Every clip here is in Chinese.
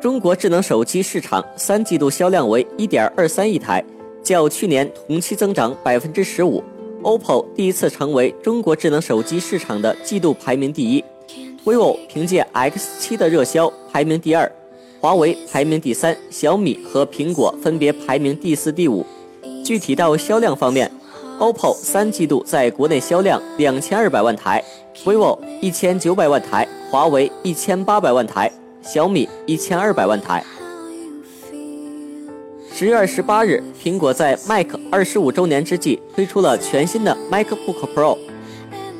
中国智能手机市场三季度销量为一点二三亿台，较去年同期增长百分之十五。OPPO 第一次成为中国智能手机市场的季度排名第一，vivo 凭借 X7 的热销排名第二，华为排名第三，小米和苹果分别排名第四、第五。具体到销量方面，OPPO 三季度在国内销量两千二百万台，vivo 一千九百万台，华为一千八百万台。小米一千二百万台。十月二十八日，苹果在 Mac 二十五周年之际推出了全新的 MacBook Pro。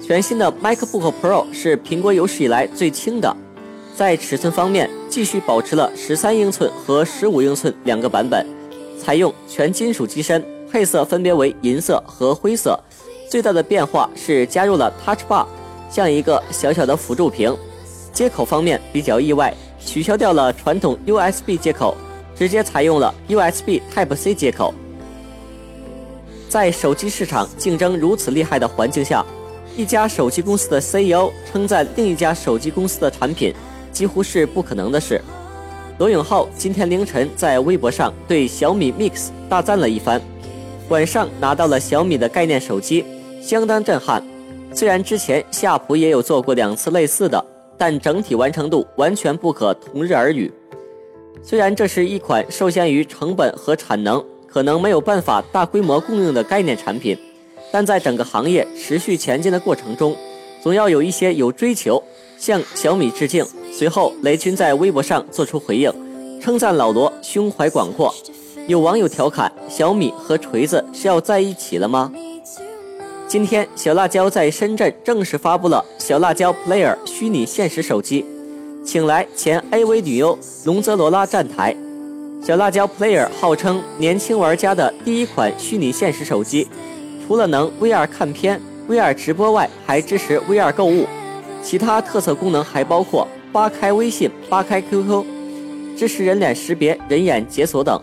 全新的 MacBook Pro 是苹果有史以来最轻的，在尺寸方面继续保持了十三英寸和十五英寸两个版本，采用全金属机身，配色分别为银色和灰色。最大的变化是加入了 Touch Bar，像一个小小的辅助屏。接口方面比较意外。取消掉了传统 USB 接口，直接采用了 USB Type C 接口。在手机市场竞争如此厉害的环境下，一家手机公司的 CEO 称赞另一家手机公司的产品，几乎是不可能的事。罗永浩今天凌晨在微博上对小米 Mix 大赞了一番，晚上拿到了小米的概念手机，相当震撼。虽然之前夏普也有做过两次类似的。但整体完成度完全不可同日而语。虽然这是一款受限于成本和产能，可能没有办法大规模供应的概念产品，但在整个行业持续前进的过程中，总要有一些有追求，向小米致敬。随后，雷军在微博上做出回应，称赞老罗胸怀广阔。有网友调侃：“小米和锤子是要在一起了吗？”今天，小辣椒在深圳正式发布了小辣椒 Player 虚拟现实手机，请来前 AV 女优龙泽罗拉站台。小辣椒 Player 号称年轻玩家的第一款虚拟现实手机，除了能 VR 看片、VR 直播外，还支持 VR 购物。其他特色功能还包括扒开微信、扒开 QQ，支持人脸识别、人眼解锁等，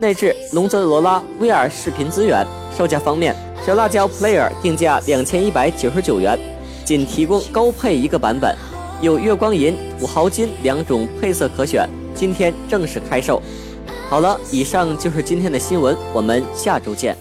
内置龙泽罗拉 VR 视频资源。售价方面。小辣椒 Player 定价两千一百九十九元，仅提供高配一个版本，有月光银、土豪金两种配色可选。今天正式开售。好了，以上就是今天的新闻，我们下周见。